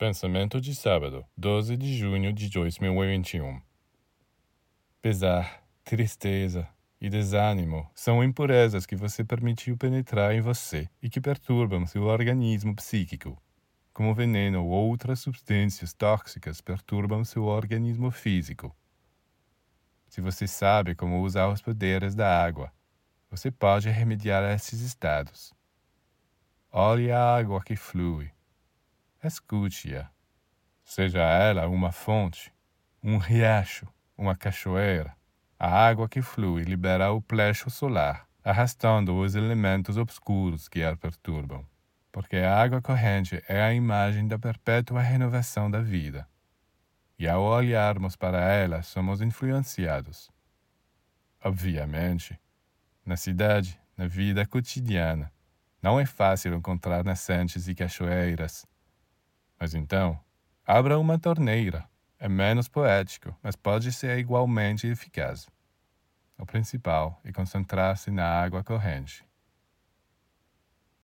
Pensamento de sábado, 12 de junho de 2021. Pesar, tristeza e desânimo são impurezas que você permitiu penetrar em você e que perturbam seu organismo psíquico. Como veneno ou outras substâncias tóxicas perturbam seu organismo físico. Se você sabe como usar os poderes da água, você pode remediar esses estados. Olhe a água que flui escute-a. Seja ela uma fonte, um riacho, uma cachoeira, a água que flui libera o plecho solar, arrastando os elementos obscuros que a perturbam, porque a água corrente é a imagem da perpétua renovação da vida. E ao olharmos para ela, somos influenciados. Obviamente, na cidade, na vida cotidiana, não é fácil encontrar nascentes e cachoeiras mas então, abra uma torneira. É menos poético, mas pode ser igualmente eficaz. O principal é concentrar-se na água corrente.